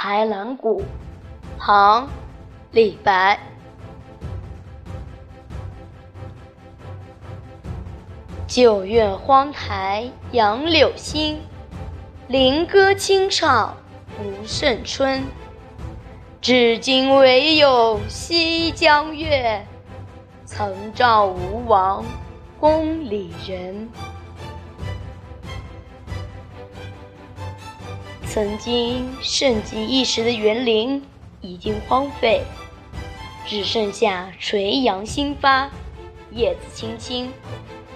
海兰谷，唐·李白。九月荒台杨柳新，菱歌清唱不胜春。至今唯有西江月，曾照吴王宫里人。曾经盛极一时的园林已经荒废，只剩下垂杨新发，叶子青青，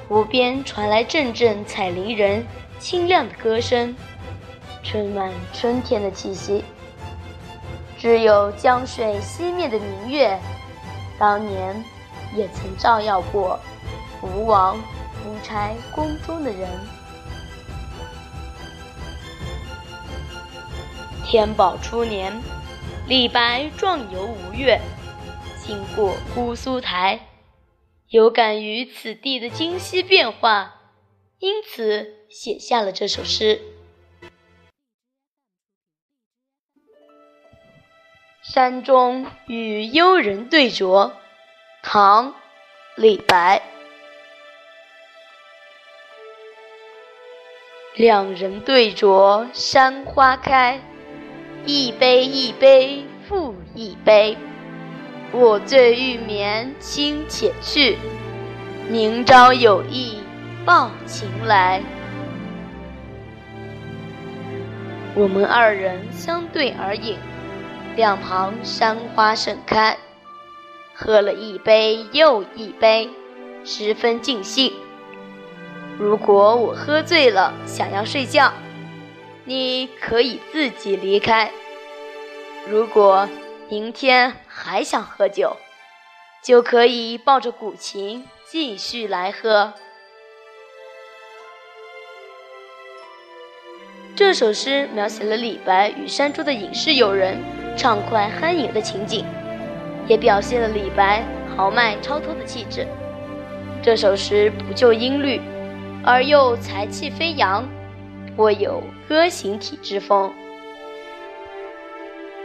湖边传来阵阵采菱人清亮的歌声，充满春天的气息。只有江水西面的明月，当年也曾照耀过吴王夫差宫中的人。天宝初年，李白壮游吴越，经过姑苏台，有感于此地的今昔变化，因此写下了这首诗。山中与幽人对酌，唐·李白。两人对酌山花开，一杯一杯复一杯。我醉欲眠卿且去，明朝有意抱琴来。我们二人相对而饮。两旁山花盛开，喝了一杯又一杯，十分尽兴。如果我喝醉了想要睡觉，你可以自己离开；如果明天还想喝酒，就可以抱着古琴继续来喝。这首诗描写了李白与山中的隐士友人。畅快酣饮的情景，也表现了李白豪迈超脱的气质。这首诗不就音律，而又才气飞扬，颇有歌行体之风。